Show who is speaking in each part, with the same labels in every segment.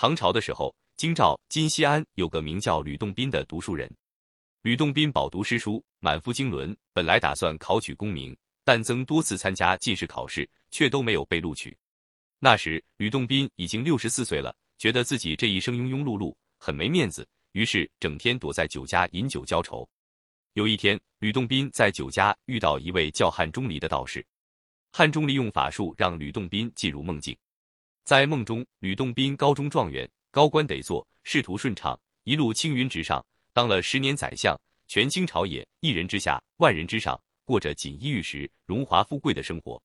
Speaker 1: 唐朝的时候，京兆今西安有个名叫吕洞宾的读书人。吕洞宾饱读诗书，满腹经纶，本来打算考取功名，但曾多次参加进士考试，却都没有被录取。那时，吕洞宾已经六十四岁了，觉得自己这一生庸庸碌碌，很没面子，于是整天躲在酒家饮酒浇愁。有一天，吕洞宾在酒家遇到一位叫汉钟离的道士，汉钟离用法术让吕洞宾进入梦境。在梦中，吕洞宾高中状元，高官得做，仕途顺畅，一路青云直上，当了十年宰相，权倾朝野，一人之下，万人之上，过着锦衣玉食、荣华富贵的生活。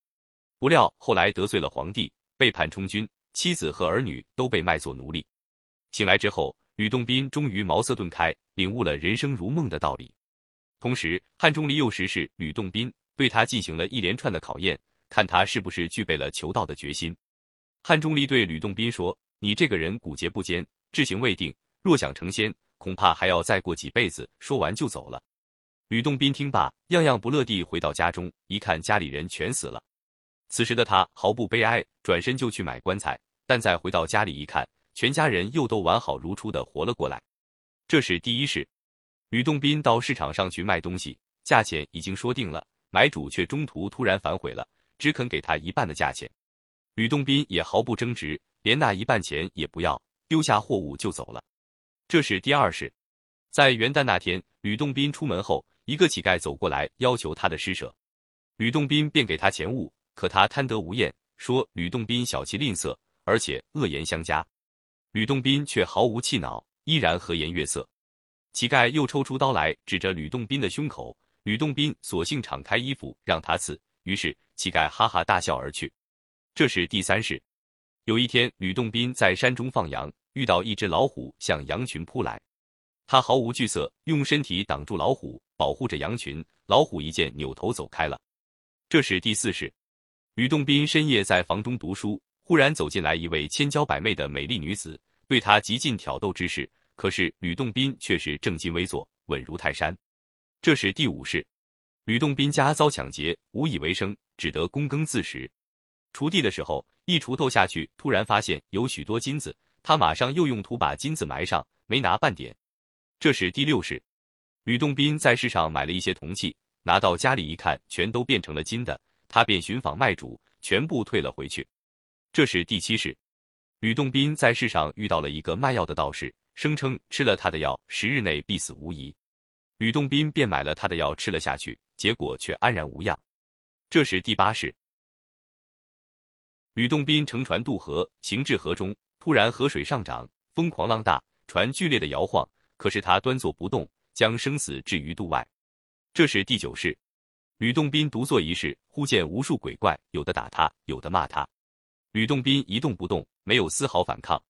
Speaker 1: 不料后来得罪了皇帝，背叛充军，妻子和儿女都被卖作奴隶。醒来之后，吕洞宾终于茅塞顿开，领悟了人生如梦的道理。同时，汉钟离又时是吕洞宾，对他进行了一连串的考验，看他是不是具备了求道的决心。汉钟离对吕洞宾说：“你这个人骨节不坚，志行未定，若想成仙，恐怕还要再过几辈子。”说完就走了。吕洞宾听罢，样样不乐地回到家中，一看家里人全死了。此时的他毫不悲哀，转身就去买棺材。但再回到家里一看，全家人又都完好如初的活了过来。这是第一世。吕洞宾到市场上去卖东西，价钱已经说定了，买主却中途突然反悔了，只肯给他一半的价钱。吕洞宾也毫不争执，连那一半钱也不要，丢下货物就走了。这是第二世，在元旦那天，吕洞宾出门后，一个乞丐走过来要求他的施舍，吕洞宾便给他钱物，可他贪得无厌，说吕洞宾小气吝啬，而且恶言相加。吕洞宾却毫无气恼，依然和颜悦色。乞丐又抽出刀来，指着吕洞宾的胸口，吕洞宾索性敞开衣服让他刺，于是乞丐哈哈大笑而去。这是第三世。有一天，吕洞宾在山中放羊，遇到一只老虎向羊群扑来，他毫无惧色，用身体挡住老虎，保护着羊群。老虎一见，扭头走开了。这是第四世。吕洞宾深夜在房中读书，忽然走进来一位千娇百媚的美丽女子，对他极尽挑逗之势。可是吕洞宾却是正襟危坐，稳如泰山。这是第五世。吕洞宾家遭抢劫，无以为生，只得躬耕自食。锄地的时候，一锄头下去，突然发现有许多金子，他马上又用土把金子埋上，没拿半点。这是第六世，吕洞宾在市上买了一些铜器，拿到家里一看，全都变成了金的，他便寻访卖主，全部退了回去。这是第七世，吕洞宾在市上遇到了一个卖药的道士，声称吃了他的药，十日内必死无疑。吕洞宾便买了他的药吃了下去，结果却安然无恙。这是第八世。吕洞宾乘船渡河，行至河中，突然河水上涨，风狂浪大，船剧烈的摇晃。可是他端坐不动，将生死置于度外。这是第九世，吕洞宾独坐一室，忽见无数鬼怪，有的打他，有的骂他。吕洞宾一动不动，没有丝毫反抗。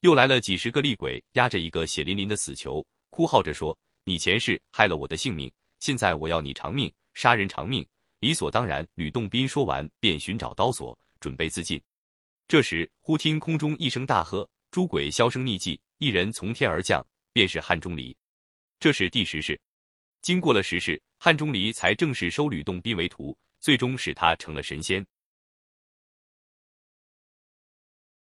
Speaker 1: 又来了几十个厉鬼，压着一个血淋淋的死囚，哭号着说：“你前世害了我的性命，现在我要你偿命，杀人偿命，理所当然。”吕洞宾说完，便寻找刀索。准备自尽，这时忽听空中一声大喝，诸鬼销声匿迹，一人从天而降，便是汉钟离。这是第十世，经过了十世，汉钟离才正式收吕洞宾为徒，最终使他成了神仙。